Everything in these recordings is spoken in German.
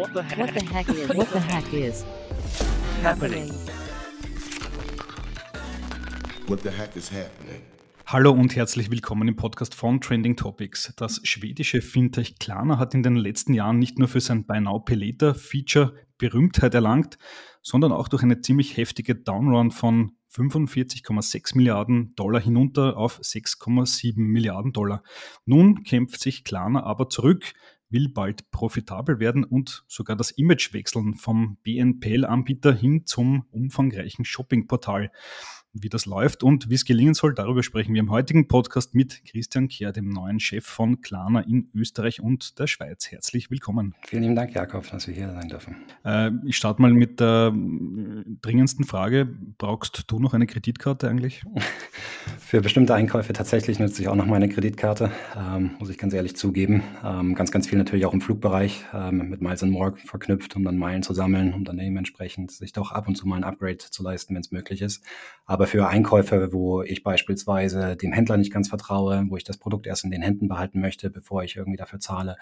What the heck? What the heck is what the heck is happening? What the heck is happening? Hallo und herzlich willkommen im Podcast von Trending Topics. Das schwedische Fintech Klarna hat in den letzten Jahren nicht nur für sein Buy Now Pay Later Feature Berühmtheit erlangt, sondern auch durch eine ziemlich heftige Downrun von 45,6 Milliarden Dollar hinunter auf 6,7 Milliarden Dollar. Nun kämpft sich Klarna aber zurück, will bald profitabel werden und sogar das Image wechseln vom BNPL-Anbieter hin zum umfangreichen Shoppingportal wie das läuft und wie es gelingen soll, darüber sprechen wir im heutigen Podcast mit Christian Kehr, dem neuen Chef von Klarna in Österreich und der Schweiz. Herzlich willkommen. Vielen lieben Dank, Jakob, dass wir hier sein dürfen. Äh, ich starte mal mit der äh, dringendsten Frage. Brauchst du noch eine Kreditkarte eigentlich? Für bestimmte Einkäufe tatsächlich nutze ich auch noch meine Kreditkarte, ähm, muss ich ganz ehrlich zugeben. Ähm, ganz, ganz viel natürlich auch im Flugbereich ähm, mit Miles and More verknüpft, um dann Meilen zu sammeln, um dann dementsprechend sich doch ab und zu mal ein Upgrade zu leisten, wenn es möglich ist. Aber aber für Einkäufe, wo ich beispielsweise dem Händler nicht ganz vertraue, wo ich das Produkt erst in den Händen behalten möchte, bevor ich irgendwie dafür zahle,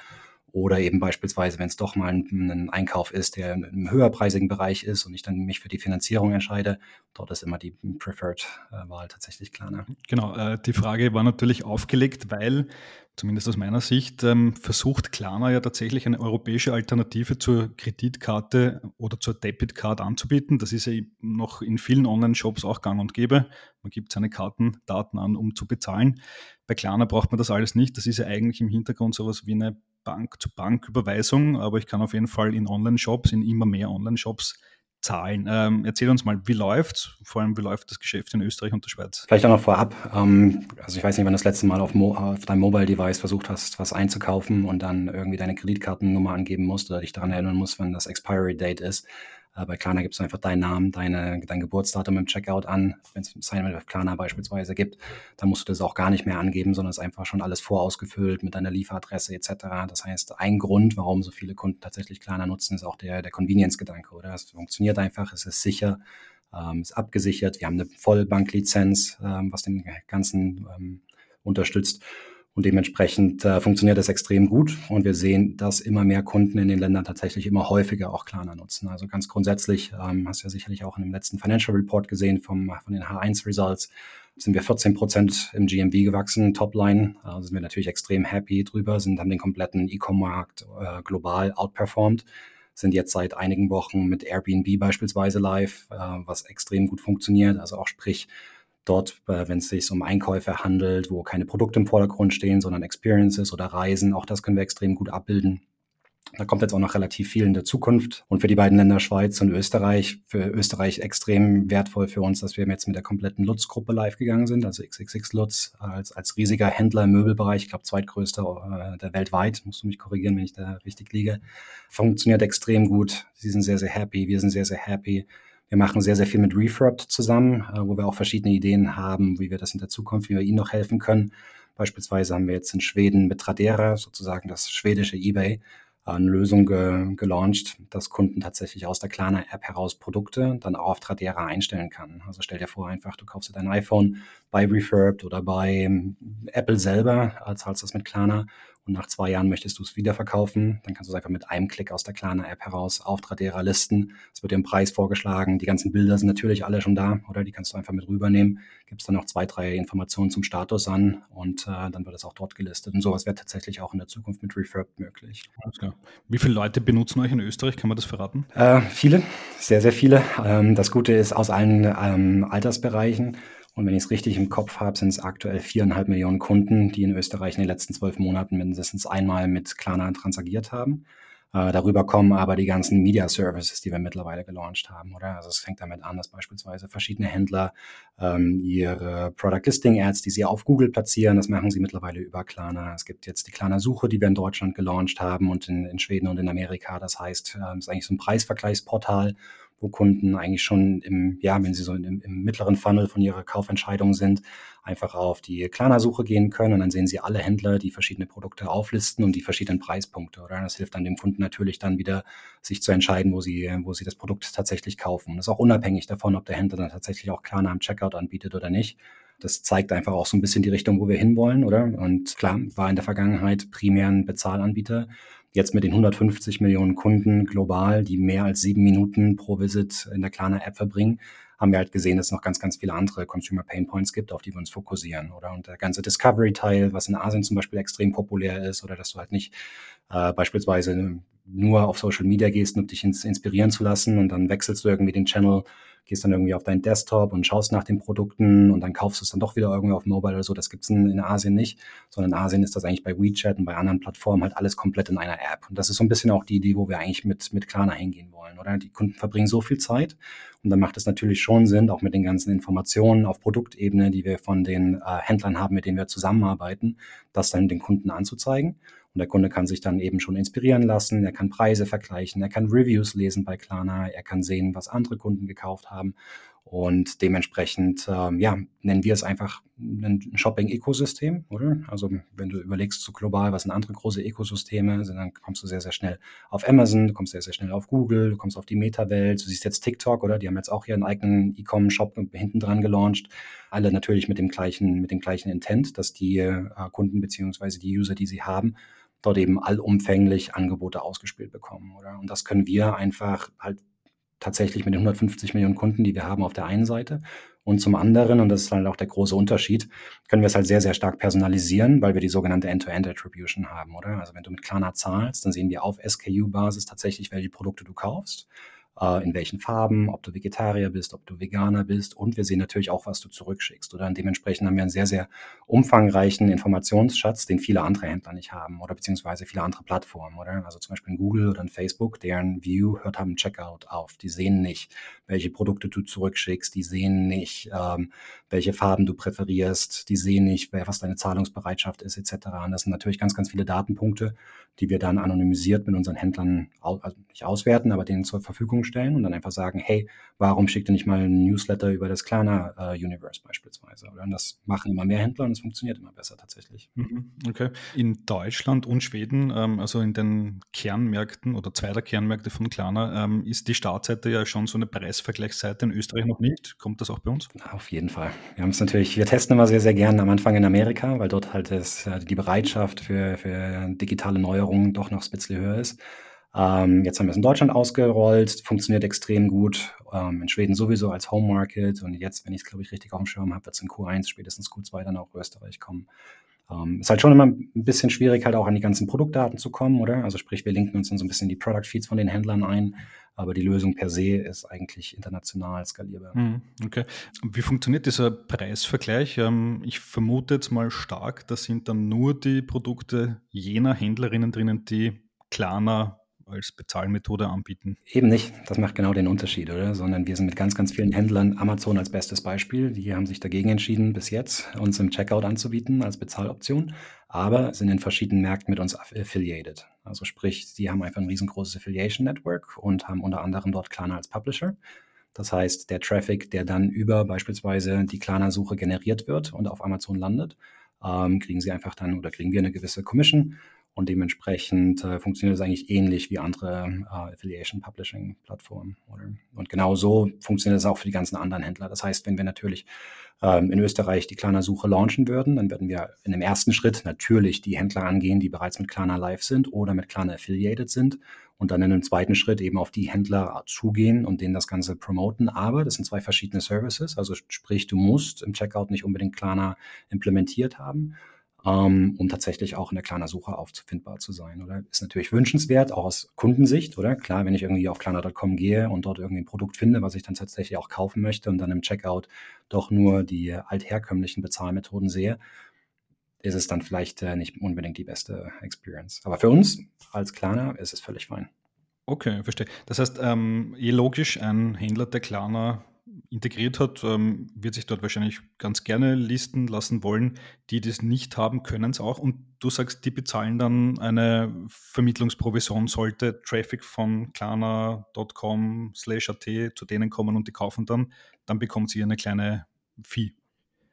oder eben beispielsweise, wenn es doch mal ein, ein, Einkauf ist, der im höherpreisigen Bereich ist und ich dann mich für die Finanzierung entscheide, dort ist immer die Preferred-Wahl tatsächlich klar. Ne? Genau, äh, die Frage war natürlich aufgelegt, weil zumindest aus meiner Sicht, ähm, versucht Klarna ja tatsächlich eine europäische Alternative zur Kreditkarte oder zur Debitcard anzubieten. Das ist ja noch in vielen Online-Shops auch gang und gäbe. Man gibt seine Kartendaten an, um zu bezahlen. Bei Klarna braucht man das alles nicht. Das ist ja eigentlich im Hintergrund sowas wie eine Bank-zu-Bank-Überweisung, aber ich kann auf jeden Fall in Online-Shops, in immer mehr Online-Shops Zahlen. Ähm, erzähl uns mal, wie läuft's? Vor allem, wie läuft das Geschäft in Österreich und der Schweiz? Vielleicht auch noch vorab. Ähm, also ich weiß nicht, wann du das letzte Mal auf, Mo auf deinem Mobile-Device versucht hast, was einzukaufen und dann irgendwie deine Kreditkartennummer angeben musst oder dich daran erinnern musst, wann das Expiry-Date ist. Äh, bei Klarna gibst du einfach deinen Namen, deine, dein Geburtsdatum im Checkout an. Wenn es Sign auf Klarna beispielsweise gibt, dann musst du das auch gar nicht mehr angeben, sondern es ist einfach schon alles vorausgefüllt mit deiner Lieferadresse etc. Das heißt, ein Grund, warum so viele Kunden tatsächlich Klarna nutzen, ist auch der, der Convenience-Gedanke, oder? Es funktioniert einfach, es ist sicher, ähm, ist abgesichert. Wir haben eine Vollbanklizenz, ähm, was dem Ganzen ähm, unterstützt. Und dementsprechend äh, funktioniert das extrem gut. Und wir sehen, dass immer mehr Kunden in den Ländern tatsächlich immer häufiger auch Klarna nutzen. Also ganz grundsätzlich, ähm, hast du ja sicherlich auch in dem letzten Financial Report gesehen vom, von den H1 Results, sind wir 14 Prozent im GMV gewachsen, Topline. Also sind wir natürlich extrem happy drüber, sind, haben den kompletten E-Com-Markt äh, global outperformed sind jetzt seit einigen Wochen mit Airbnb beispielsweise live, äh, was extrem gut funktioniert. Also auch sprich, dort, äh, wenn es sich um Einkäufe handelt, wo keine Produkte im Vordergrund stehen, sondern Experiences oder Reisen, auch das können wir extrem gut abbilden. Da kommt jetzt auch noch relativ viel in der Zukunft. Und für die beiden Länder Schweiz und Österreich, für Österreich extrem wertvoll für uns, dass wir jetzt mit der kompletten Lutz-Gruppe live gegangen sind, also XXX Lutz als, als riesiger Händler im Möbelbereich, ich glaube zweitgrößter äh, der weltweit, musst du mich korrigieren, wenn ich da richtig liege. Funktioniert extrem gut. Sie sind sehr, sehr happy, wir sind sehr, sehr happy. Wir machen sehr, sehr viel mit Refurb zusammen, äh, wo wir auch verschiedene Ideen haben, wie wir das in der Zukunft, wie wir ihnen noch helfen können. Beispielsweise haben wir jetzt in Schweden mit Tradera, sozusagen das schwedische eBay, eine Lösung ge gelauncht, dass Kunden tatsächlich aus der Klarna-App heraus Produkte dann auch auf Tradera einstellen kann. Also stell dir vor einfach, du kaufst dir dein iPhone bei Refurbed oder bei Apple selber, zahlst das mit Klarna und nach zwei Jahren möchtest du es wiederverkaufen, dann kannst du es einfach mit einem Klick aus der Klarna-App heraus auf Tradera listen. Es wird dir ein Preis vorgeschlagen. Die ganzen Bilder sind natürlich alle schon da, oder? Die kannst du einfach mit rübernehmen. Gibst dann noch zwei, drei Informationen zum Status an und äh, dann wird es auch dort gelistet. Und sowas wäre tatsächlich auch in der Zukunft mit Refurb möglich. Wie viele Leute benutzen euch in Österreich? Kann man das verraten? Äh, viele, sehr, sehr viele. Ähm, das Gute ist aus allen ähm, Altersbereichen. Und wenn ich es richtig im Kopf habe, sind es aktuell viereinhalb Millionen Kunden, die in Österreich in den letzten zwölf Monaten mindestens einmal mit Klarna transagiert haben. Äh, darüber kommen aber die ganzen Media Services, die wir mittlerweile gelauncht haben, oder? Also es fängt damit an, dass beispielsweise verschiedene Händler ähm, ihre Product Listing Ads, die sie auf Google platzieren, das machen sie mittlerweile über Klarna. Es gibt jetzt die Klarna Suche, die wir in Deutschland gelauncht haben und in, in Schweden und in Amerika. Das heißt, äh, es ist eigentlich so ein Preisvergleichsportal, wo Kunden eigentlich schon im, ja, wenn sie so im, im mittleren Funnel von ihrer Kaufentscheidung sind, einfach auf die Klarna-Suche gehen können und dann sehen sie alle Händler, die verschiedene Produkte auflisten und die verschiedenen Preispunkte. Oder das hilft dann dem Kunden natürlich dann wieder, sich zu entscheiden, wo sie, wo sie das Produkt tatsächlich kaufen. das ist auch unabhängig davon, ob der Händler dann tatsächlich auch Klarna am Checkout anbietet oder nicht. Das zeigt einfach auch so ein bisschen die Richtung, wo wir hinwollen, oder? Und klar, war in der Vergangenheit primär ein Bezahlanbieter. Jetzt mit den 150 Millionen Kunden global, die mehr als sieben Minuten pro Visit in der Klarna-App verbringen, haben wir halt gesehen, dass es noch ganz, ganz viele andere Consumer Pain Points gibt, auf die wir uns fokussieren, oder? Und der ganze Discovery-Teil, was in Asien zum Beispiel extrem populär ist, oder dass du halt nicht äh, beispielsweise nur auf Social Media gehst, um dich ins, inspirieren zu lassen und dann wechselst du irgendwie den Channel, gehst dann irgendwie auf deinen Desktop und schaust nach den Produkten und dann kaufst du es dann doch wieder irgendwie auf Mobile oder so. Das gibt's in, in Asien nicht, sondern in Asien ist das eigentlich bei WeChat und bei anderen Plattformen halt alles komplett in einer App. Und das ist so ein bisschen auch die Idee, wo wir eigentlich mit, mit Klarna hingehen wollen, oder? Die Kunden verbringen so viel Zeit und dann macht es natürlich schon Sinn, auch mit den ganzen Informationen auf Produktebene, die wir von den äh, Händlern haben, mit denen wir zusammenarbeiten, das dann den Kunden anzuzeigen. Und der Kunde kann sich dann eben schon inspirieren lassen, er kann Preise vergleichen, er kann Reviews lesen bei Klarna, er kann sehen, was andere Kunden gekauft haben. Und dementsprechend, ähm, ja, nennen wir es einfach ein Shopping-Ökosystem, oder? Also wenn du überlegst so global, was sind andere große Ökosysteme, sind, dann kommst du sehr, sehr schnell auf Amazon, du kommst sehr, sehr schnell auf Google, du kommst auf die Meta-Welt, du siehst jetzt TikTok, oder? Die haben jetzt auch ihren eigenen E-Com-Shop hinten dran gelauncht. Alle natürlich mit dem gleichen, mit dem gleichen Intent, dass die äh, Kunden beziehungsweise die User, die sie haben, dort eben allumfänglich Angebote ausgespielt bekommen, oder? Und das können wir einfach halt tatsächlich mit den 150 Millionen Kunden, die wir haben auf der einen Seite. Und zum anderen, und das ist halt auch der große Unterschied, können wir es halt sehr, sehr stark personalisieren, weil wir die sogenannte End-to-End-Attribution haben, oder? Also wenn du mit Klarna zahlst, dann sehen wir auf SKU-Basis tatsächlich, welche Produkte du kaufst äh, in welchen Farben, ob du Vegetarier bist, ob du Veganer bist. Und wir sehen natürlich auch, was du zurückschickst. Oder dementsprechend haben wir einen sehr, sehr umfangreichen Informationsschatz, den viele andere Händler nicht haben oder beziehungsweise viele andere Plattformen. Oder? Also zum Beispiel in Google oder in Facebook, deren View hört haben Checkout auf. Die sehen nicht, welche Produkte du zurückschickst. Die sehen nicht, ähm, welche Farben du präferierst. Die sehen nicht, was deine Zahlungsbereitschaft ist etc. Und das sind natürlich ganz, ganz viele Datenpunkte, die wir dann anonymisiert mit unseren Händlern also nicht auswerten, aber denen zur Verfügung stellen und dann einfach sagen, hey, warum schickt ihr nicht mal ein Newsletter über das Klarna-Universe äh, beispielsweise? Oder? Und das machen immer mehr Händler und es funktioniert immer besser tatsächlich. Mhm, okay. In Deutschland und Schweden, ähm, also in den Kernmärkten oder zwei der Kernmärkte von Klarna, ähm, ist die Startseite ja schon so eine Preisvergleichsseite, in Österreich noch nicht. Kommt das auch bei uns? Auf jeden Fall. Wir haben es natürlich, wir testen immer sehr, sehr gerne am Anfang in Amerika, weil dort halt das, die Bereitschaft für, für digitale Neuerungen doch noch ein bisschen höher ist. Ähm, jetzt haben wir es in Deutschland ausgerollt, funktioniert extrem gut. Ähm, in Schweden sowieso als Home Market und jetzt, wenn ich es, glaube ich, richtig auf dem Schirm habe, wird es in Q1, spätestens Q2 dann auch Österreich kommen. Ähm, ist halt schon immer ein bisschen schwierig, halt auch an die ganzen Produktdaten zu kommen, oder? Also sprich, wir linken uns dann so ein bisschen die Product Feeds von den Händlern ein, aber die Lösung per se ist eigentlich international skalierbar. Hm, okay. Wie funktioniert dieser Preisvergleich? Ähm, ich vermute jetzt mal stark, da sind dann nur die Produkte jener Händlerinnen drinnen, die Klarna als Bezahlmethode anbieten. Eben nicht. Das macht genau den Unterschied, oder? Sondern wir sind mit ganz, ganz vielen Händlern, Amazon als bestes Beispiel, die haben sich dagegen entschieden, bis jetzt uns im Checkout anzubieten als Bezahloption, aber sind in verschiedenen Märkten mit uns affiliated. Also sprich, die haben einfach ein riesengroßes Affiliation Network und haben unter anderem dort Klarna als Publisher. Das heißt, der Traffic, der dann über beispielsweise die Klarna-Suche generiert wird und auf Amazon landet, ähm, kriegen sie einfach dann oder kriegen wir eine gewisse Commission und dementsprechend äh, funktioniert es eigentlich ähnlich wie andere äh, Affiliation Publishing Plattformen. Und genau so funktioniert es auch für die ganzen anderen Händler. Das heißt, wenn wir natürlich ähm, in Österreich die Klarna-Suche launchen würden, dann würden wir in dem ersten Schritt natürlich die Händler angehen, die bereits mit Klarna live sind oder mit Klarna affiliated sind und dann in einem zweiten Schritt eben auf die Händler zugehen und denen das Ganze promoten. Aber das sind zwei verschiedene Services. Also sprich, du musst im Checkout nicht unbedingt Klarna implementiert haben ähm, um tatsächlich auch in der Klarna-Suche aufzufindbar zu sein. Oder ist natürlich wünschenswert, auch aus Kundensicht, oder? Klar, wenn ich irgendwie auf klarna.com gehe und dort irgendwie ein Produkt finde, was ich dann tatsächlich auch kaufen möchte und dann im Checkout doch nur die altherkömmlichen Bezahlmethoden sehe, ist es dann vielleicht äh, nicht unbedingt die beste Experience. Aber für uns als Klarna ist es völlig fein. Okay, verstehe. Das heißt, ähm, eh logisch, ein Händler, der Klarna integriert hat, ähm, wird sich dort wahrscheinlich ganz gerne listen lassen wollen. Die, die es nicht haben, können es auch. Und du sagst, die bezahlen dann eine Vermittlungsprovision, sollte Traffic von klarna.com slash at zu denen kommen und die kaufen dann, dann bekommt sie eine kleine Fee.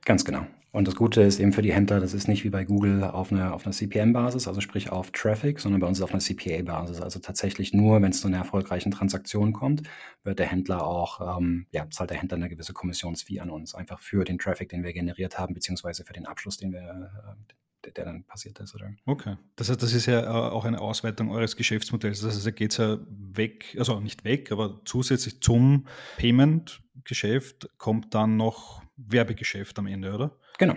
Ganz genau. Und das Gute ist eben für die Händler, das ist nicht wie bei Google auf einer, auf einer CPM-Basis, also sprich auf Traffic, sondern bei uns ist auf einer CPA-Basis. Also tatsächlich nur, wenn es zu einer erfolgreichen Transaktion kommt, wird der Händler auch, ähm, ja, zahlt der Händler eine gewisse Kommissionsfee an uns, einfach für den Traffic, den wir generiert haben, beziehungsweise für den Abschluss, den wir, äh, der, der dann passiert ist. Oder? Okay. Das heißt, das ist ja äh, auch eine Ausweitung eures Geschäftsmodells. Das heißt, da geht es ja weg, also nicht weg, aber zusätzlich zum Payment-Geschäft kommt dann noch Werbegeschäft am Ende, oder? Genau.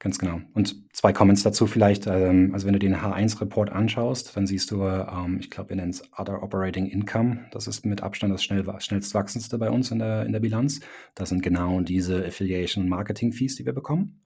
Ganz genau. Und zwei Comments dazu vielleicht. Ähm, also wenn du den H1-Report anschaust, dann siehst du, ähm, ich glaube, wir nennen es Other Operating Income. Das ist mit Abstand das schnell, schnellst wachsendste bei uns in der, in der Bilanz. Das sind genau diese Affiliation Marketing Fees, die wir bekommen.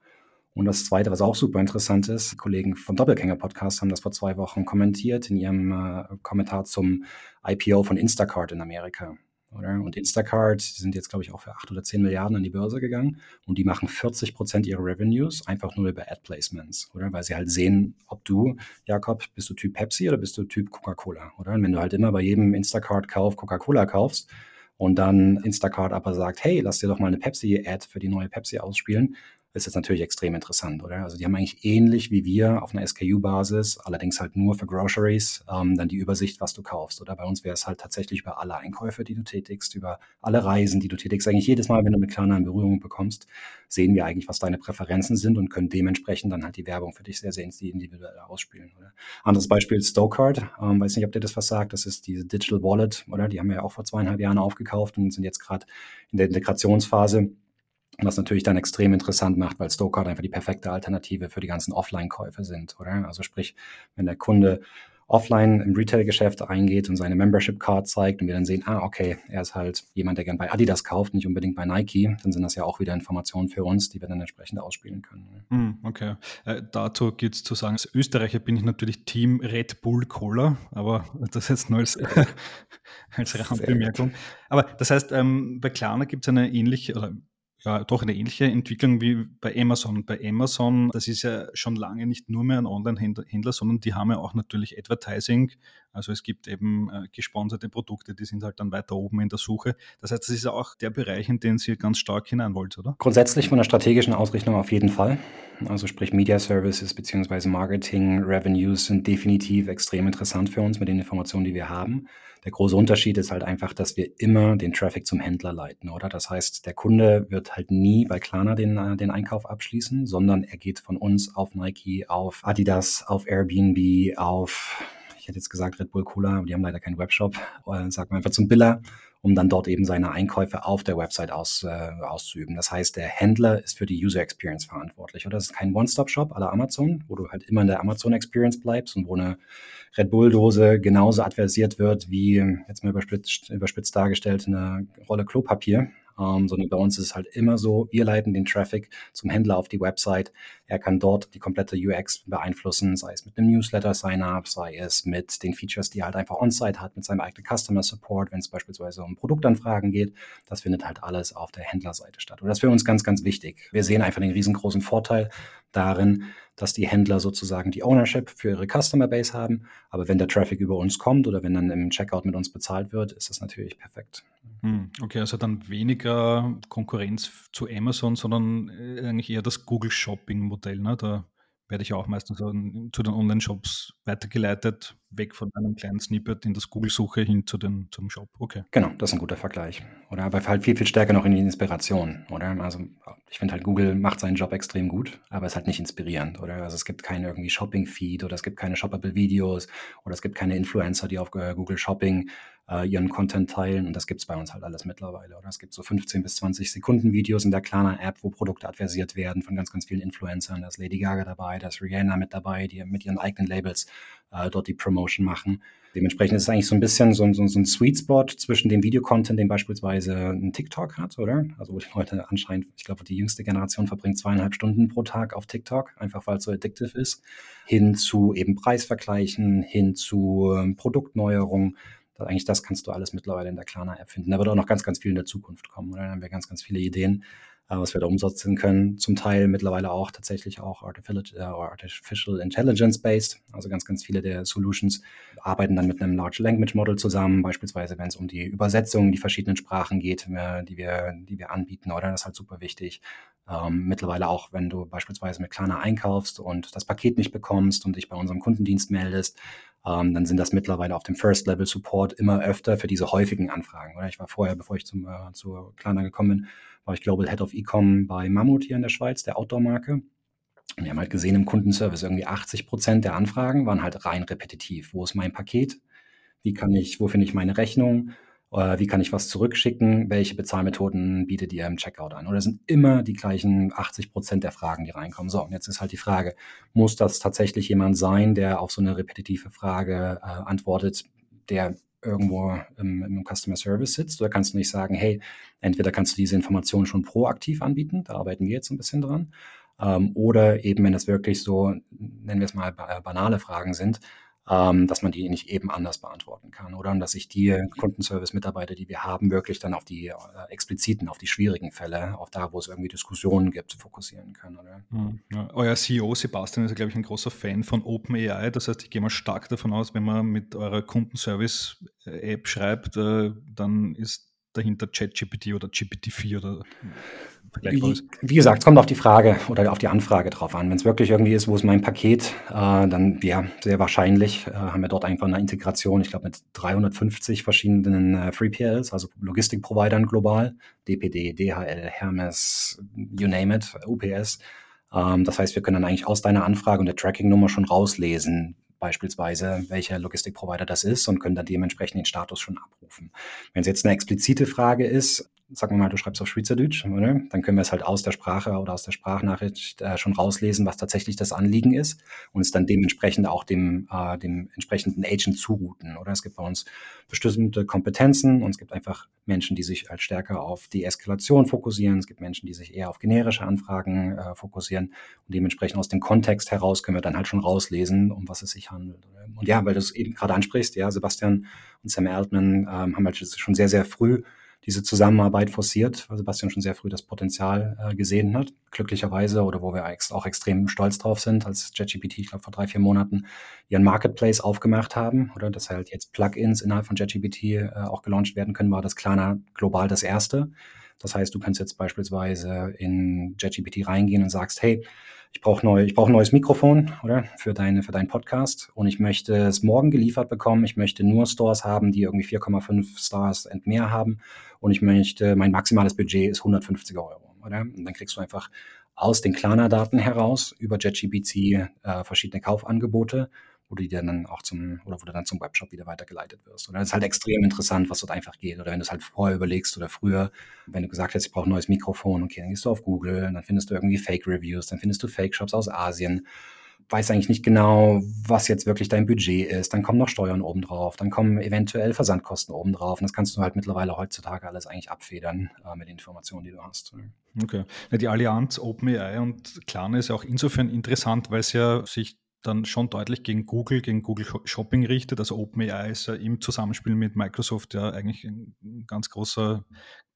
Und das Zweite, was auch super interessant ist, die Kollegen vom Doppelgänger Podcast haben das vor zwei Wochen kommentiert in ihrem äh, Kommentar zum IPO von Instacart in Amerika. Oder? Und Instacart sind jetzt, glaube ich, auch für 8 oder 10 Milliarden an die Börse gegangen und die machen 40 Prozent ihrer Revenues einfach nur über Ad-Placements, oder? Weil sie halt sehen, ob du, Jakob, bist du Typ Pepsi oder bist du Typ Coca-Cola, oder? Und wenn du halt immer bei jedem Instacart-Kauf Coca-Cola kaufst und dann Instacart aber sagt, hey, lass dir doch mal eine Pepsi-Ad für die neue Pepsi ausspielen, ist das natürlich extrem interessant, oder? Also die haben eigentlich ähnlich wie wir auf einer SKU-Basis, allerdings halt nur für Groceries, ähm, dann die Übersicht, was du kaufst, oder? Bei uns wäre es halt tatsächlich über alle Einkäufe, die du tätigst, über alle Reisen, die du tätigst. Eigentlich jedes Mal, wenn du mit Klarna in Berührung bekommst, sehen wir eigentlich, was deine Präferenzen sind und können dementsprechend dann halt die Werbung für dich sehr, sehr individuell ausspielen, oder? Anderes Beispiel Stokart, ähm, weiß nicht, ob dir das was sagt, das ist diese Digital Wallet, oder? Die haben wir ja auch vor zweieinhalb Jahren aufgekauft und sind jetzt gerade in der Integrationsphase was natürlich dann extrem interessant macht, weil Stokart einfach die perfekte Alternative für die ganzen Offline-Käufe sind, oder? Also sprich, wenn der Kunde offline im Retail-Geschäft eingeht und seine Membership-Card zeigt und wir dann sehen, ah, okay, er ist halt jemand, der gern bei Adidas kauft, nicht unbedingt bei Nike, dann sind das ja auch wieder Informationen für uns, die wir dann entsprechend ausspielen können. Hm, okay. Äh, dazu geht es zu sagen, als Österreicher bin ich natürlich Team Red Bull Cola, aber das jetzt nur als, als Randbemerkung. Aber das heißt, ähm, bei Klarna gibt es eine ähnliche, oder ja, doch eine ähnliche Entwicklung wie bei Amazon. Bei Amazon, das ist ja schon lange nicht nur mehr ein Online-Händler, sondern die haben ja auch natürlich Advertising. Also es gibt eben äh, gesponserte Produkte, die sind halt dann weiter oben in der Suche. Das heißt, das ist auch der Bereich, in den Sie ganz stark hinein wollt, oder? Grundsätzlich von der strategischen Ausrichtung auf jeden Fall. Also sprich Media Services bzw. Marketing Revenues sind definitiv extrem interessant für uns mit den Informationen, die wir haben. Der große Unterschied ist halt einfach, dass wir immer den Traffic zum Händler leiten, oder? Das heißt, der Kunde wird halt nie bei Klarna den, äh, den Einkauf abschließen, sondern er geht von uns auf Nike, auf Adidas, auf Airbnb, auf, ich hätte jetzt gesagt Red Bull Cola, die haben leider keinen Webshop, äh, sagen wir einfach zum Biller um dann dort eben seine Einkäufe auf der Website aus, äh, auszuüben. Das heißt, der Händler ist für die User Experience verantwortlich. Oder das ist kein One-Stop-Shop aller Amazon, wo du halt immer in der Amazon Experience bleibst und wo eine Red Bull-Dose genauso adversiert wird wie, jetzt mal überspitzt, überspitzt dargestellt, eine Rolle Klopapier ähm, sondern bei uns ist es halt immer so, wir leiten den Traffic zum Händler auf die Website. Er kann dort die komplette UX beeinflussen, sei es mit einem Newsletter-Sign-up, sei es mit den Features, die er halt einfach on-site hat, mit seinem eigenen Customer Support, wenn es beispielsweise um Produktanfragen geht. Das findet halt alles auf der Händlerseite statt. Und das ist für uns ganz, ganz wichtig. Wir sehen einfach den riesengroßen Vorteil darin, dass die Händler sozusagen die Ownership für ihre Customer Base haben. Aber wenn der Traffic über uns kommt oder wenn dann im Checkout mit uns bezahlt wird, ist das natürlich perfekt. Hm, okay, also dann weniger Konkurrenz zu Amazon, sondern äh, eigentlich eher das Google Shopping Modell. Ne? Da werde ich auch meistens zu den Online-Shops weitergeleitet, weg von einem kleinen Snippet in das Google-Suche hin zu den, zum Shop. Okay. Genau, das ist ein guter Vergleich. Oder aber halt viel, viel stärker noch in die Inspiration, oder? Also ich finde halt, Google macht seinen Job extrem gut, aber es ist halt nicht inspirierend, oder? Also es gibt keine irgendwie Shopping-Feed oder es gibt keine Shoppable-Videos oder es gibt keine Influencer, die auf äh, Google Shopping äh, ihren Content teilen. Und das gibt es bei uns halt alles mittlerweile. Oder es gibt so 15 bis 20 Sekunden Videos in der Klarna-App, wo Produkte adversiert werden von ganz, ganz vielen Influencern. Da ist Lady Gaga dabei, da ist Rihanna mit dabei, die mit ihren eigenen Labels äh, dort die Promotion machen. Dementsprechend ist es eigentlich so ein bisschen so, so, so ein Sweet Spot zwischen dem Videocontent, den beispielsweise ein TikTok hat, oder? Also wo die Leute anscheinend, ich glaube, die jüngste Generation verbringt zweieinhalb Stunden pro Tag auf TikTok, einfach weil es so addictive ist, hin zu eben Preisvergleichen, hin zu ähm, Produktneuerungen eigentlich das kannst du alles mittlerweile in der Klarna-App finden. Da wird auch noch ganz, ganz viel in der Zukunft kommen. Oder? Da haben wir ganz, ganz viele Ideen, was wir da umsetzen können. Zum Teil mittlerweile auch tatsächlich auch Artificial, äh, Artificial Intelligence-based. Also ganz, ganz viele der Solutions arbeiten dann mit einem Large Language Model zusammen, beispielsweise wenn es um die Übersetzung in die verschiedenen Sprachen geht, äh, die wir, die wir anbieten. Oder das ist halt super wichtig. Ähm, mittlerweile auch, wenn du beispielsweise mit Klarna einkaufst und das Paket nicht bekommst und dich bei unserem Kundendienst meldest, ähm, dann sind das mittlerweile auf dem First-Level-Support immer öfter für diese häufigen Anfragen. Oder ich war vorher, bevor ich zum, äh, zu Klarna gekommen bin, war ich Global Head of E-Com bei Mammut hier in der Schweiz, der Outdoor-Marke. wir haben halt gesehen im Kundenservice, irgendwie 80 Prozent der Anfragen waren halt rein repetitiv. Wo ist mein Paket? Wie kann ich, wo finde ich meine Rechnung? Äh, wie kann ich was zurückschicken? Welche Bezahlmethoden bietet ihr im Checkout an? Oder sind immer die gleichen 80 Prozent der Fragen, die reinkommen? So, und jetzt ist halt die Frage, muss das tatsächlich jemand sein, der auf so eine repetitive Frage äh, antwortet, der irgendwo im, im, Customer Service sitzt? Oder kannst du nicht sagen, hey, entweder kannst du diese Information schon proaktiv anbieten, da arbeiten wir jetzt ein bisschen dran, ähm, oder eben, wenn es wirklich so, nennen wir es mal, banale Fragen sind, ähm, dass man die nicht eben anders beantworten kann, oder? Dass sich die Kundenservice-Mitarbeiter, die wir haben, wirklich dann auf die äh, expliziten, auf die schwierigen Fälle, auf da, wo es irgendwie Diskussionen gibt, fokussieren können, oder? Hm, ja. Euer CEO Sebastian ist, glaube ich, ein großer Fan von OpenAI. Das heißt, ich gehe mal stark davon aus, wenn man mit eurer Kundenservice-App schreibt, äh, dann ist dahinter ChatGPT oder GPT-4 oder wie, wie, gesagt, es kommt auf die Frage oder auf die Anfrage drauf an. Wenn es wirklich irgendwie ist, wo ist mein Paket, äh, dann ja, sehr wahrscheinlich äh, haben wir dort einfach eine Integration, ich glaube mit 350 verschiedenen äh, 3PLs, also Logistikprovidern global, DPD, DHL, Hermes, you name it, UPS. Ähm, das heißt, wir können dann eigentlich aus deiner Anfrage und der Tracking-Nummer schon rauslesen, beispielsweise, welcher Logistikprovider das ist und können dann dementsprechend den Status schon abrufen. Wenn es jetzt eine explizite Frage ist, sagen wir mal, du schreibst auf Schweizerdeutsch, oder? dann können wir es halt aus der Sprache oder aus der Sprachnachricht äh, schon rauslesen, was tatsächlich das Anliegen ist und es dann dementsprechend auch dem, äh, dem entsprechenden Agent zuruten. Oder es gibt bei uns bestimmte Kompetenzen und es gibt einfach Menschen, die sich halt stärker auf die Eskalation fokussieren. Es gibt Menschen, die sich eher auf generische Anfragen äh, fokussieren und dementsprechend aus dem Kontext heraus können wir dann halt schon rauslesen, um was es sich handelt. Und ja, weil du es eben gerade ansprichst, ja, Sebastian und Sam Altman ähm, haben halt schon sehr, sehr früh diese Zusammenarbeit forciert, weil Sebastian schon sehr früh das Potenzial äh, gesehen hat, glücklicherweise, oder wo wir auch extrem stolz drauf sind, als JetGPT, ich glaube vor drei, vier Monaten, ihren Marketplace aufgemacht haben, oder dass halt jetzt Plugins innerhalb von JetGPT äh, auch gelauncht werden können, war das Klarna global das erste. Das heißt, du kannst jetzt beispielsweise in JetGPT reingehen und sagst, hey, ich brauche neu, ich brauche ein neues Mikrofon, oder? Für deine, für deinen Podcast. Und ich möchte es morgen geliefert bekommen. Ich möchte nur Stores haben, die irgendwie 4,5 Stars und mehr haben. Und ich möchte, mein maximales Budget ist 150 Euro, oder? Und dann kriegst du einfach aus den Klarna-Daten heraus über JetGPT äh, verschiedene Kaufangebote wo du dann auch zum, oder wo du dann zum Webshop wieder weitergeleitet wirst. Und das ist halt extrem interessant, was dort einfach geht. Oder wenn du es halt vorher überlegst oder früher, wenn du gesagt hast, ich brauche ein neues Mikrofon, okay, dann gehst du auf Google, dann findest du irgendwie Fake-Reviews, dann findest du Fake-Shops aus Asien, weiß eigentlich nicht genau, was jetzt wirklich dein Budget ist. Dann kommen noch Steuern obendrauf, dann kommen eventuell Versandkosten obendrauf. Und das kannst du halt mittlerweile heutzutage alles eigentlich abfedern äh, mit den Informationen, die du hast. Okay. Ja, die Allianz OpenAI und Klarna ist ja auch insofern interessant, weil es ja sich dann schon deutlich gegen Google, gegen Google Shopping richtet. Also OpenAI ist ja im Zusammenspiel mit Microsoft ja eigentlich ein ganz großer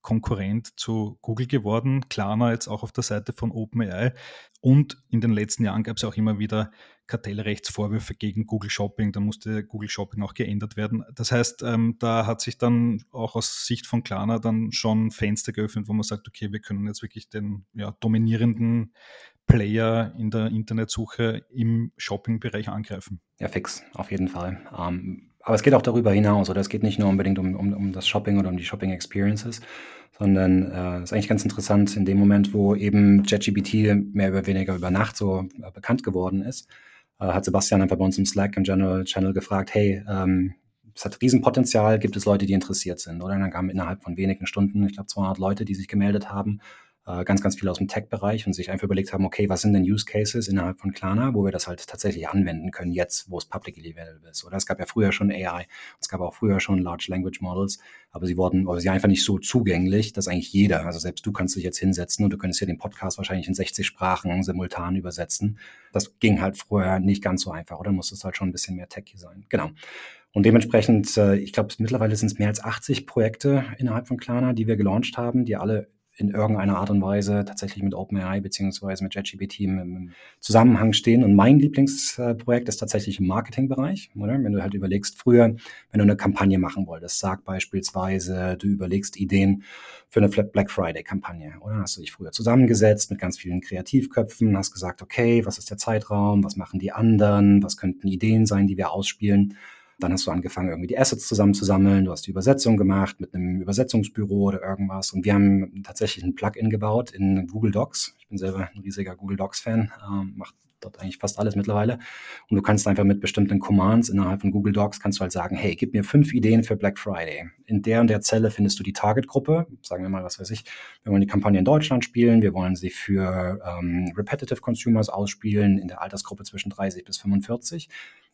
Konkurrent zu Google geworden. Klarna jetzt auch auf der Seite von OpenAI. Und in den letzten Jahren gab es auch immer wieder Kartellrechtsvorwürfe gegen Google Shopping. Da musste Google Shopping auch geändert werden. Das heißt, ähm, da hat sich dann auch aus Sicht von Klarna dann schon Fenster geöffnet, wo man sagt, okay, wir können jetzt wirklich den ja, dominierenden Player in der Internetsuche im Shopping-Bereich angreifen. Ja, fix, auf jeden Fall. Ähm, aber es geht auch darüber hinaus, oder es geht nicht nur unbedingt um, um, um das Shopping oder um die Shopping Experiences, sondern es äh, ist eigentlich ganz interessant in dem Moment, wo eben JetGPT mehr oder weniger über Nacht so äh, bekannt geworden ist, äh, hat Sebastian einfach bei uns im Slack im General Channel gefragt, hey, ähm, es hat Riesenpotenzial, gibt es Leute, die interessiert sind, oder? Und dann kamen innerhalb von wenigen Stunden, ich glaube 200 Leute, die sich gemeldet haben äh, ganz, ganz viel aus dem Tech-Bereich und sich einfach überlegt haben, okay, was sind denn Use Cases innerhalb von Klarna, wo wir das halt tatsächlich anwenden können, jetzt, wo es publicly available ist. Oder es gab ja früher schon AI, es gab auch früher schon Large Language Models, aber sie wurden, oder sie einfach nicht so zugänglich, dass eigentlich jeder, also selbst du kannst dich jetzt hinsetzen und du könntest hier den Podcast wahrscheinlich in 60 Sprachen simultan übersetzen. Das ging halt früher nicht ganz so einfach, oder musste es halt schon ein bisschen mehr techy sein. Genau. Und dementsprechend, äh, ich glaube, mittlerweile sind es mehr als 80 Projekte innerhalb von Klarna, die wir gelauncht haben, die alle in irgendeiner Art und Weise tatsächlich mit OpenAI beziehungsweise mit JetGPT im, Zusammenhang stehen. Und mein Lieblingsprojekt ist tatsächlich im Marketingbereich. Oder? Wenn du halt überlegst, früher, wenn du eine Kampagne machen wolltest, sag beispielsweise, du überlegst Ideen für eine Black Friday-Kampagne. Oder hast du dich früher zusammengesetzt mit ganz vielen Kreativköpfen, hast gesagt, okay, was ist der Zeitraum, was machen die anderen, was könnten Ideen sein, die wir ausspielen. Dann hast du angefangen, irgendwie die Assets zusammenzusammeln. Du hast die Übersetzung gemacht mit einem Übersetzungsbüro oder irgendwas. Und wir haben tatsächlich ein Plugin gebaut in Google Docs. Ich bin selber ein riesiger Google Docs-Fan, ähm, macht dort eigentlich fast alles mittlerweile. Und du kannst einfach mit bestimmten Commands innerhalb von Google Docs kannst du halt sagen, hey, gib mir fünf Ideen für Black Friday. In der und der Zelle findest du die Target-Gruppe. Sagen wir mal, was weiß ich, wir wollen die Kampagne in Deutschland spielen, wir wollen sie für ähm, Repetitive Consumers ausspielen in der Altersgruppe zwischen 30 bis 45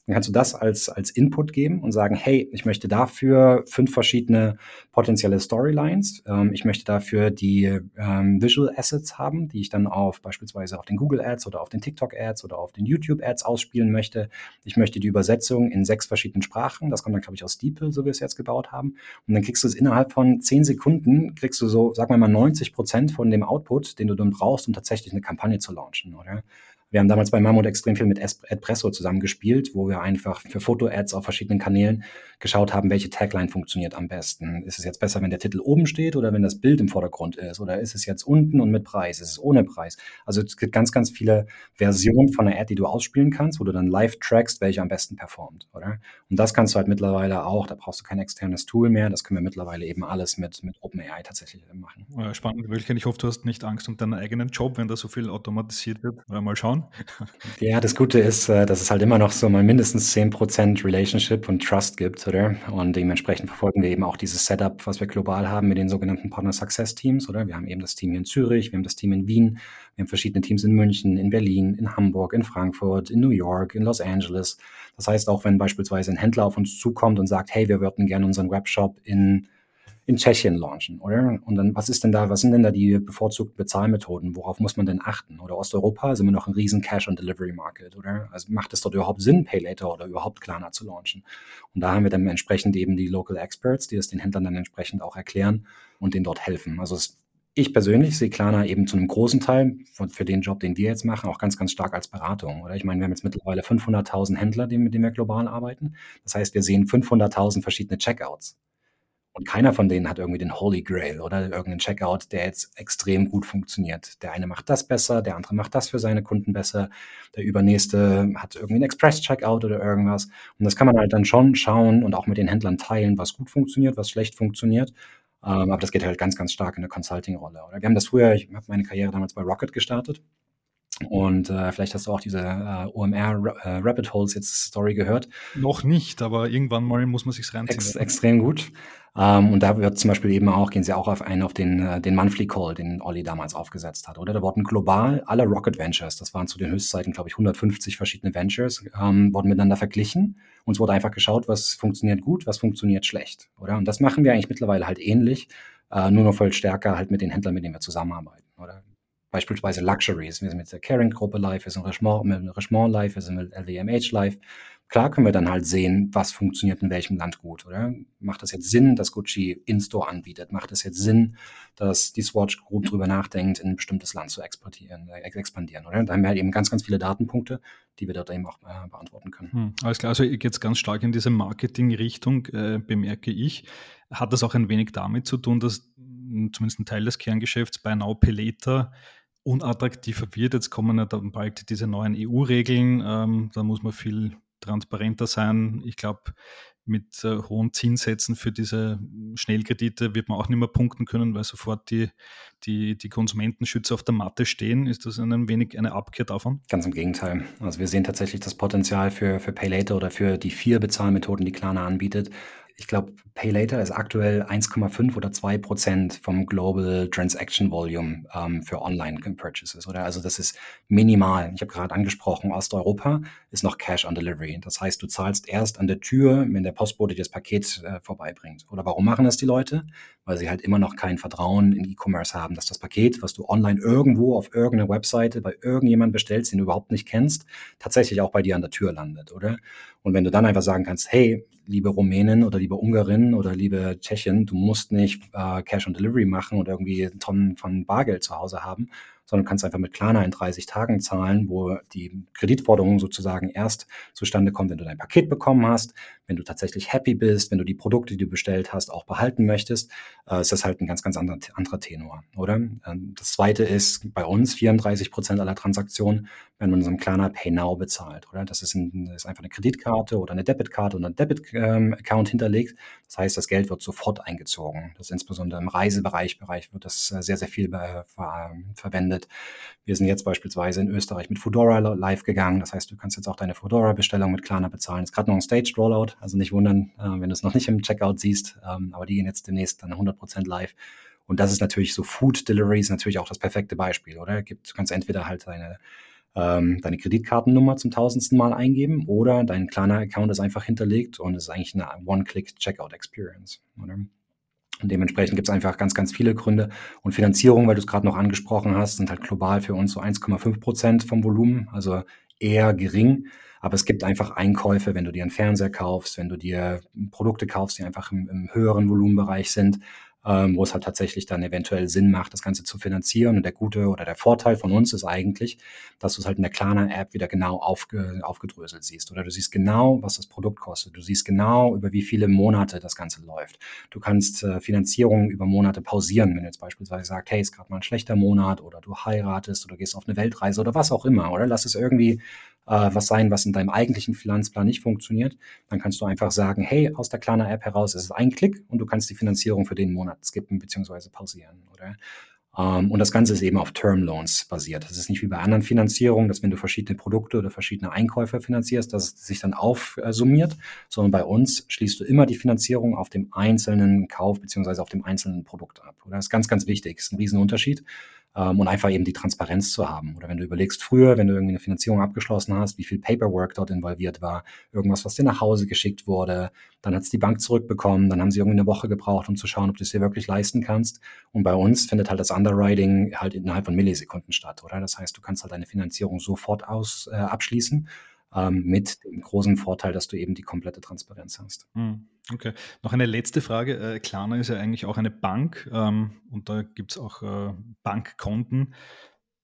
dann kannst du das als, als Input geben und sagen, hey, ich möchte dafür fünf verschiedene potenzielle Storylines. Ähm, ich möchte dafür die ähm, Visual Assets haben, die ich dann auf beispielsweise auf den Google Ads oder auf den TikTok Ads oder auf den YouTube Ads ausspielen möchte. Ich möchte die Übersetzung in sechs verschiedenen Sprachen. Das kommt dann, glaube ich, aus Steeple, so wie wir es jetzt gebaut haben. Und dann kriegst du es innerhalb von zehn Sekunden, kriegst du so, sag mal 90 Prozent von dem Output, den du dann brauchst, um tatsächlich eine Kampagne zu launchen, oder? Wir haben damals bei Mammut extrem viel mit Adpresso zusammengespielt, wo wir einfach für Foto-Ads auf verschiedenen Kanälen geschaut haben, welche Tagline funktioniert am besten. Ist es jetzt besser, wenn der Titel oben steht oder wenn das Bild im Vordergrund ist? Oder ist es jetzt unten und mit Preis? Ist es ohne Preis? Also es gibt ganz, ganz viele Versionen von einer Ad, die du ausspielen kannst, wo du dann live trackst, welche am besten performt, oder? Und das kannst du halt mittlerweile auch, da brauchst du kein externes Tool mehr, das können wir mittlerweile eben alles mit, mit OpenAI tatsächlich machen. Spannend, Wölchen. Ich hoffe, du hast nicht Angst um deinen eigenen Job, wenn da so viel automatisiert wird. Mal schauen. Ja, das Gute ist, äh, dass es halt immer noch so mal mindestens 10% Relationship und Trust gibt, oder? Und dementsprechend verfolgen wir eben auch dieses Setup, was wir global haben mit den sogenannten Partner Success Teams, oder? Wir haben eben das Team hier in Zürich, wir haben das Team in Wien, wir haben verschiedene Teams in München, in Berlin, in Hamburg, in Frankfurt, in New York, in Los Angeles. Das heißt, auch wenn beispielsweise ein Händler auf uns zukommt und sagt, hey, wir würden gerne unseren Webshop in in Tschechien launchen, oder? Und dann, was ist denn da, was sind denn da die bevorzugten Bezahlmethoden? Worauf muss man denn achten? Oder Osteuropa sind wir noch ein riesen Cash-on-Delivery-Market, oder? Also macht es dort überhaupt Sinn, Pay Later oder überhaupt Klarna zu launchen? Und da haben wir dann entsprechend eben die Local Experts, die es den Händlern dann entsprechend auch erklären und denen dort helfen. Also es, ich persönlich sehe Klarna eben zu einem großen Teil für, für den Job, den wir jetzt machen, auch ganz, ganz stark als Beratung. Oder ich meine, wir haben jetzt mittlerweile 500.000 Händler, mit denen wir global arbeiten. Das heißt, wir sehen 500.000 verschiedene Checkouts. Und keiner von denen hat irgendwie den Holy Grail oder irgendeinen Checkout, der jetzt extrem gut funktioniert. Der eine macht das besser, der andere macht das für seine Kunden besser, der übernächste hat irgendwie einen Express-Checkout oder irgendwas. Und das kann man halt dann schon schauen und auch mit den Händlern teilen, was gut funktioniert, was schlecht funktioniert. Ähm, aber das geht halt ganz, ganz stark in eine Consulting-Rolle. Wir haben das früher, ich habe meine Karriere damals bei Rocket gestartet. Und äh, vielleicht hast du auch diese äh, OMR äh, Rabbit Holes jetzt Story gehört. Noch nicht, aber irgendwann mal muss man sich reinziehen. Ex extrem gut. Ähm, und da wird zum Beispiel eben auch, gehen sie auch auf einen auf den, äh, den Monthly Call, den Olli damals aufgesetzt hat, oder? Da wurden global alle Rocket Ventures, das waren zu den Höchstzeiten, glaube ich, 150 verschiedene Ventures, ähm, wurden miteinander verglichen. Und es wurde einfach geschaut, was funktioniert gut, was funktioniert schlecht, oder? Und das machen wir eigentlich mittlerweile halt ähnlich, äh, nur noch voll stärker halt mit den Händlern, mit denen wir zusammenarbeiten, oder? Beispielsweise Luxuries. Wir sind mit der Caring-Gruppe live, wir sind Richemont, mit Richemont live, wir sind mit LVMH live. Klar können wir dann halt sehen, was funktioniert in welchem Land gut, oder? Macht das jetzt Sinn, dass Gucci In-Store anbietet? Macht es jetzt Sinn, dass die Swatch Group drüber nachdenkt, in ein bestimmtes Land zu exportieren, äh, expandieren, oder? Da haben wir halt eben ganz, ganz viele Datenpunkte, die wir dort eben auch äh, beantworten können. Hm, alles klar, also geht es ganz stark in diese Marketing-Richtung, äh, bemerke ich. Hat das auch ein wenig damit zu tun, dass zumindest ein Teil des Kerngeschäfts bei Now Pay unattraktiver wird. Jetzt kommen ja dann bald diese neuen EU-Regeln. Ähm, da muss man viel transparenter sein. Ich glaube, mit äh, hohen Zinssätzen für diese Schnellkredite wird man auch nicht mehr punkten können, weil sofort die, die, die Konsumentenschützer auf der Matte stehen. Ist das ein wenig eine Abkehr davon? Ganz im Gegenteil. Also wir sehen tatsächlich das Potenzial für, für Pay Later oder für die vier Bezahlmethoden, die Klarna anbietet, ich glaube, Pay Later ist aktuell 1,5 oder 2 Prozent vom Global Transaction Volume ähm, für Online-Purchases. Oder also das ist minimal. Ich habe gerade angesprochen, Osteuropa ist noch Cash on Delivery. Das heißt, du zahlst erst an der Tür, wenn der Postbote dir das Paket äh, vorbeibringt. Oder warum machen das die Leute? Weil sie halt immer noch kein Vertrauen in E-Commerce haben, dass das Paket, was du online irgendwo auf irgendeiner Webseite bei irgendjemandem bestellst, den du überhaupt nicht kennst, tatsächlich auch bei dir an der Tür landet, oder? Und wenn du dann einfach sagen kannst, hey, liebe Rumänin oder liebe Ungarin oder liebe Tschechin, du musst nicht äh, Cash on Delivery machen und irgendwie Tonnen von Bargeld zu Hause haben, sondern kannst einfach mit Klarna in 30 Tagen zahlen, wo die Kreditforderung sozusagen erst zustande kommt, wenn du dein Paket bekommen hast, wenn du tatsächlich happy bist, wenn du die Produkte, die du bestellt hast, auch behalten möchtest, äh, ist das halt ein ganz, ganz anderer, anderer Tenor, oder? Ähm, das zweite ist bei uns 34 Prozent aller Transaktionen, wenn man unserem Klarna Pay Now bezahlt, oder? Das ist, ein, ist einfach eine Kreditkarte oder eine Debitkarte oder ein Debit-Account ähm, hinterlegt. Das heißt, das Geld wird sofort eingezogen. Das ist insbesondere im Reisebereich Bereich wird das äh, sehr, sehr viel ver verwendet. Wir sind jetzt beispielsweise in Österreich mit Foodora live gegangen. Das heißt, du kannst jetzt auch deine Fedora-Bestellung mit Klarna bezahlen. Ist gerade noch ein Staged Rollout, also nicht wundern, äh, wenn du es noch nicht im Checkout siehst. Ähm, aber die gehen jetzt demnächst dann 100% live. Und das ist natürlich so Food Delivery ist natürlich auch das perfekte Beispiel, oder? Gibt, du kannst entweder halt deine ähm, deine Kreditkartennummer zum tausendsten Mal eingeben oder dein kleiner Account ist einfach hinterlegt und es ist eigentlich eine One-Click-Checkout-Experience. Und dementsprechend gibt es einfach ganz, ganz viele Gründe. Und Finanzierung, weil du es gerade noch angesprochen hast, sind halt global für uns so 1,5 Prozent vom Volumen, also eher gering. Aber es gibt einfach Einkäufe, wenn du dir einen Fernseher kaufst, wenn du dir Produkte kaufst, die einfach im, im höheren Volumenbereich sind, ähm, wo es halt tatsächlich dann eventuell Sinn macht, das Ganze zu finanzieren. Und der gute oder der Vorteil von uns ist eigentlich, dass du es halt in der Klarna-App wieder genau aufge, aufgedröselt siehst. Oder du siehst genau, was das Produkt kostet. Du siehst genau, über wie viele Monate das Ganze läuft. Du kannst äh, Finanzierung über Monate pausieren, wenn du jetzt beispielsweise sagst, hey, ist gerade mal ein schlechter Monat oder du heiratest oder gehst auf eine Weltreise oder was auch immer. Oder lass es irgendwie äh, was sein, was in deinem eigentlichen Finanzplan nicht funktioniert, dann kannst du einfach sagen, hey, aus der Klarna-App heraus ist es ein Klick und du kannst die Finanzierung für den Monat skippen bzw. pausieren. Oder? Um, ähm, und das Ganze ist eben auf Term Loans basiert. Das ist nicht wie bei anderen Finanzierungen, dass wenn du verschiedene Produkte oder verschiedene Einkäufe finanzierst, dass es sich dann aufsummiert, sondern bei uns schließt du immer die Finanzierung auf dem einzelnen Kauf beziehungsweise auf dem einzelnen Produkt ab. Oder das ist ganz, ganz wichtig. Das ist ein Riesenunterschied ähm, und einfach eben die Transparenz zu haben. Oder wenn du überlegst, früher, wenn du irgendwie eine Finanzierung abgeschlossen hast, wie viel Paperwork dort involviert war, irgendwas, was dir nach Hause geschickt wurde, dann hat es die Bank zurückbekommen, dann haben sie irgendwie eine Woche gebraucht, um zu schauen, ob du es dir wirklich leisten kannst. Und bei uns findet halt das Underwriting halt innerhalb von Millisekunden statt, oder? Das heißt, du kannst halt deine Finanzierung sofort aus, äh, abschließen ähm, mit dem großen Vorteil, dass du eben die komplette Transparenz hast. Hm, okay. Noch eine letzte Frage. Äh, Klarna ist ja eigentlich auch eine Bank ähm, und da gibt es auch äh, Bankkonten.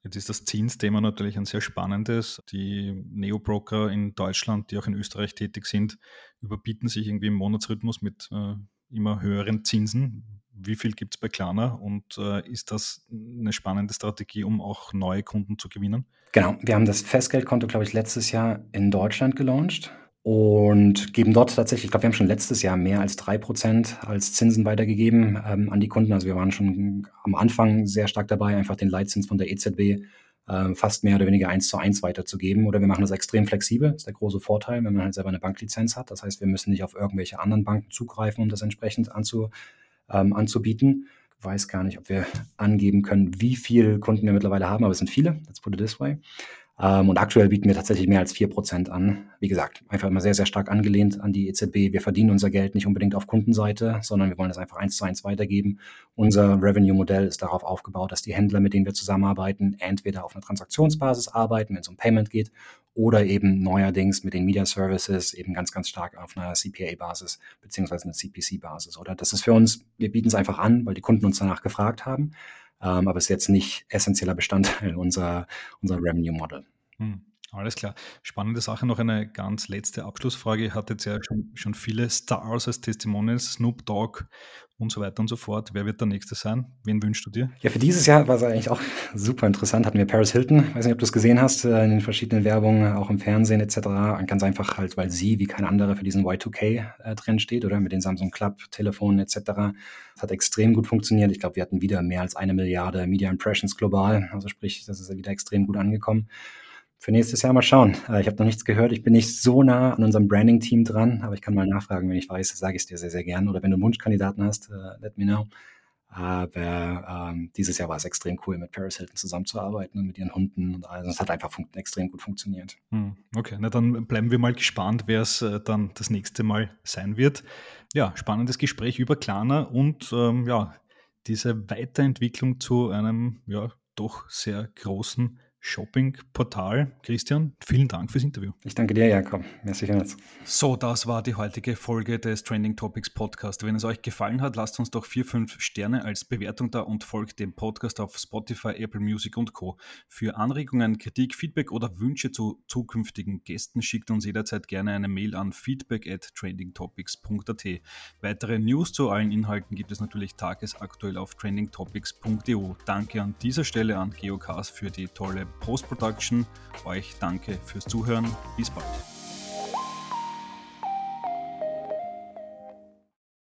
Jetzt ist das Zinsthema natürlich ein sehr spannendes. Die Neobroker in Deutschland, die auch in Österreich tätig sind, überbieten sich irgendwie im Monatsrhythmus mit äh, immer höheren Zinsen. Wie viel gibt es bei Klarna und äh, ist das eine spannende Strategie, um auch neue Kunden zu gewinnen? Genau, wir haben das Festgeldkonto, glaube ich, letztes Jahr in Deutschland gelauncht und geben dort tatsächlich, ich glaube, wir haben schon letztes Jahr mehr als drei Prozent als Zinsen weitergegeben ähm, an die Kunden. Also wir waren schon am Anfang sehr stark dabei, einfach den Leitzins von der EZB äh, fast mehr oder weniger eins zu eins weiterzugeben. Oder wir machen das extrem flexibel. Das ist der große Vorteil, wenn man halt selber eine Banklizenz hat. Das heißt, wir müssen nicht auf irgendwelche anderen Banken zugreifen, um das entsprechend anzu, ähm, anzubieten weiß gar nicht, ob wir angeben können, wie viele Kunden wir mittlerweile haben, aber es sind viele. Let's put it this way. Ähm, und aktuell bieten wir tatsächlich mehr als 4% an. Wie gesagt, einfach immer sehr, sehr stark angelehnt an die EZB. Wir verdienen unser Geld nicht unbedingt auf Kundenseite, sondern wir wollen das einfach eins zu eins weitergeben. Unser Revenue-Modell ist darauf aufgebaut, dass die Händler, mit denen wir zusammenarbeiten, entweder auf einer Transaktionsbasis arbeiten, wenn es um Payment geht, oder eben neuerdings mit den Media Services eben ganz, ganz stark auf einer CPA-Basis beziehungsweise einer CPC-Basis. Oder das ist für uns, wir bieten es einfach an, weil die Kunden uns danach gefragt haben aber ist jetzt nicht essentieller Bestandteil unserer, unserer Revenue Model. Hm. Alles klar. Spannende Sache. Noch eine ganz letzte Abschlussfrage. Ihr hattet ja schon, schon viele Stars als Testimonials, Snoop Dogg und so weiter und so fort. Wer wird der Nächste sein? Wen wünschst du dir? Ja, für dieses Jahr war es eigentlich auch super interessant. Hatten wir Paris Hilton. Weiß nicht, ob du es gesehen hast, äh, in den verschiedenen Werbungen, auch im Fernsehen etc. ganz einfach halt, weil sie wie kein anderer für diesen Y2K-Trend äh, steht oder mit den Samsung Club, Telefonen etc. Das hat extrem gut funktioniert. Ich glaube, wir hatten wieder mehr als eine Milliarde Media Impressions global. Also sprich, das ist wieder extrem gut angekommen für nächstes Jahr mal schauen. Äh, ich habe noch nichts gehört. Ich bin nicht so nah an unserem Branding-Team dran, aber ich kann mal nachfragen, wenn ich weiß, sage ich es dir sehr, sehr gern. Oder wenn du Wunschkandidaten hast, uh, let me know. Aber ähm, dieses Jahr war es extrem cool, mit Paris Hilton zusammenzuarbeiten und mit ihren Hunden und alles. Es hat einfach extrem gut funktioniert. Hm, okay, na dann bleiben wir mal gespannt, wer es äh, dann das nächste Mal sein wird. Ja, spannendes Gespräch über Klarna und ähm, ja, diese Weiterentwicklung zu einem ja doch sehr großen Shopping-Portal. Christian, vielen Dank fürs Interview. Ich danke dir, Jakob. Merci vielmals. So, das war die heutige Folge des Trending Topics Podcast. Wenn es euch gefallen hat, lasst uns doch vier, fünf Sterne als Bewertung da und folgt dem Podcast auf Spotify, Apple Music und Co. Für Anregungen, Kritik, Feedback oder Wünsche zu zukünftigen Gästen schickt uns jederzeit gerne eine Mail an feedback at trendingtopics.at. Weitere News zu allen Inhalten gibt es natürlich tagesaktuell auf trendingtopics.eu. Danke an dieser Stelle an Geocast für die tolle Post-Production. Euch danke fürs Zuhören. Bis bald.